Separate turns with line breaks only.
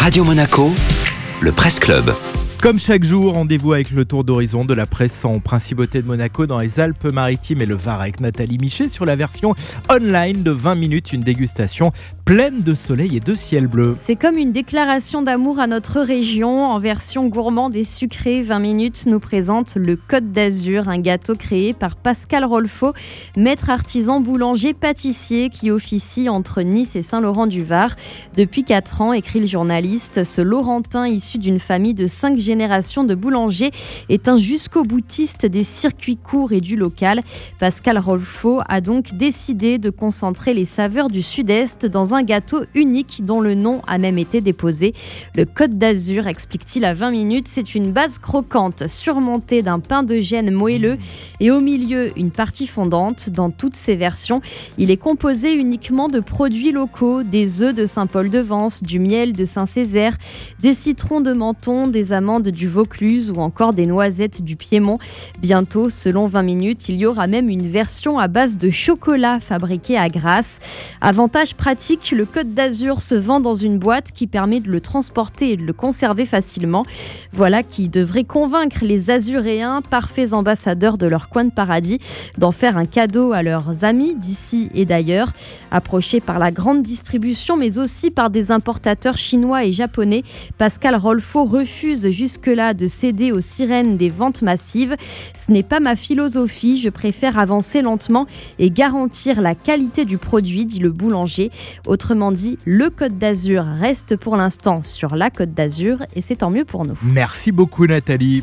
Radio Monaco, le Presse Club.
Comme chaque jour, rendez-vous avec le tour d'horizon de la presse en principauté de Monaco dans les Alpes-Maritimes et le Var avec Nathalie Michet sur la version online de 20 minutes, une dégustation pleine de soleil et de ciel bleu.
C'est comme une déclaration d'amour à notre région en version gourmande et sucrée. 20 minutes nous présente le Côte d'Azur, un gâteau créé par Pascal Rolfo, maître artisan boulanger pâtissier qui officie entre Nice et Saint-Laurent-du-Var. Depuis 4 ans, écrit le journaliste, ce Laurentin issu d'une famille de 5 générations génération de boulangers est un jusqu'au boutiste des circuits courts et du local. Pascal Rolfo a donc décidé de concentrer les saveurs du Sud-Est dans un gâteau unique dont le nom a même été déposé. Le Côte d'Azur, explique-t-il à 20 minutes, c'est une base croquante surmontée d'un pain de gêne moelleux et au milieu une partie fondante. Dans toutes ses versions, il est composé uniquement de produits locaux, des œufs de Saint-Paul-de-Vence, du miel de Saint-Césaire, des citrons de Menton, des amandes du Vaucluse ou encore des noisettes du Piémont. Bientôt, selon 20 minutes, il y aura même une version à base de chocolat fabriqué à Grasse. Avantage pratique, le Côte d'Azur se vend dans une boîte qui permet de le transporter et de le conserver facilement. Voilà qui devrait convaincre les Azuréens, parfaits ambassadeurs de leur coin de paradis, d'en faire un cadeau à leurs amis d'ici et d'ailleurs. Approchés par la grande distribution, mais aussi par des importateurs chinois et japonais, Pascal Rolfo refuse jusque-là de céder aux sirènes des ventes massives. Ce n'est pas ma philosophie, je préfère avancer lentement et garantir la qualité du produit, dit le boulanger. Autrement dit, le Côte d'Azur reste pour l'instant sur la Côte d'Azur et c'est tant mieux pour nous.
Merci beaucoup Nathalie.